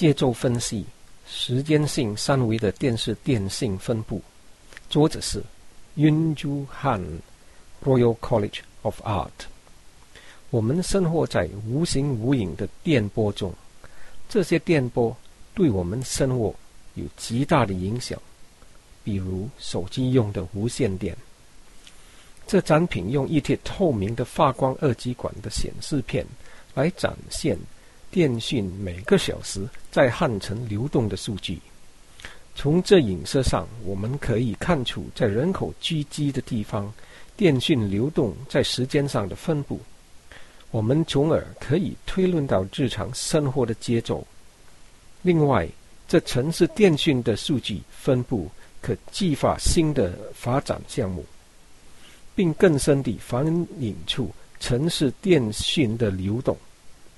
节奏分析：时间性三维的电视电信分布。作者是 Yunju Han，Royal College of Art。我们生活在无形无影的电波中，这些电波对我们生活有极大的影响。比如手机用的无线电，这展品用一贴透明的发光二极管的显示片来展现。电讯每个小时在汉城流动的数据，从这影射上，我们可以看出在人口聚集的地方，电讯流动在时间上的分布。我们从而可以推论到日常生活的节奏。另外，这城市电讯的数据分布可激发新的发展项目，并更深地反映出城市电讯的流动。